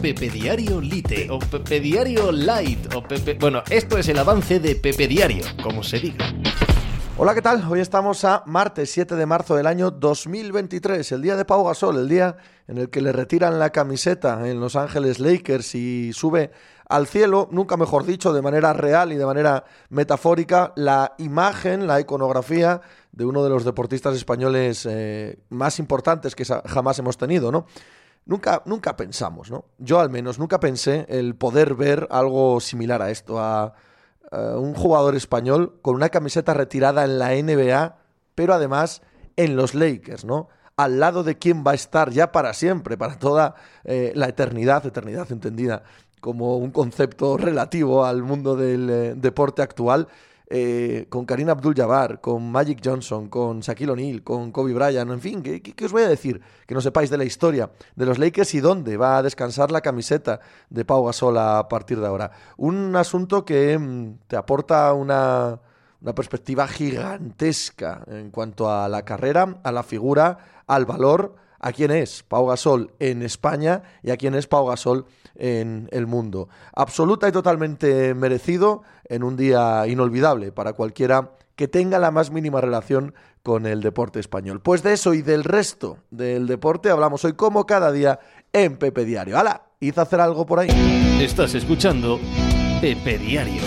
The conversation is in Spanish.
Pepe Diario Lite o Pepe Diario Light o Pepe... Bueno, esto es el avance de Pepe Diario, como se diga. Hola, ¿qué tal? Hoy estamos a martes 7 de marzo del año 2023, el día de Pau Gasol, el día en el que le retiran la camiseta en Los Ángeles Lakers y sube al cielo, nunca mejor dicho, de manera real y de manera metafórica, la imagen, la iconografía de uno de los deportistas españoles eh, más importantes que jamás hemos tenido, ¿no? Nunca, nunca pensamos, ¿no? Yo al menos nunca pensé el poder ver algo similar a esto, a un jugador español con una camiseta retirada en la NBA, pero además en los Lakers, ¿no? Al lado de quien va a estar ya para siempre, para toda eh, la eternidad, eternidad entendida como un concepto relativo al mundo del eh, deporte actual, eh, con Karina Abdul-Jabbar, con Magic Johnson, con Shaquille O'Neal, con Kobe Bryant, en fin, ¿qué, os voy a decir? Que no sepáis de la historia de los Lakers y dónde va a descansar la camiseta de Pau Gasol a partir de ahora. Un asunto que mm, te aporta una, una perspectiva gigantesca en cuanto a la carrera, a la figura, al valor, a quién es Pau Gasol en España y a quién es Pau Gasol en el mundo. Absoluta y totalmente merecido en un día inolvidable para cualquiera que tenga la más mínima relación con el deporte español. Pues de eso y del resto del deporte hablamos hoy como cada día en Pepe Diario. ¡Hala! Hice hacer algo por ahí. Estás escuchando Pepe Diario.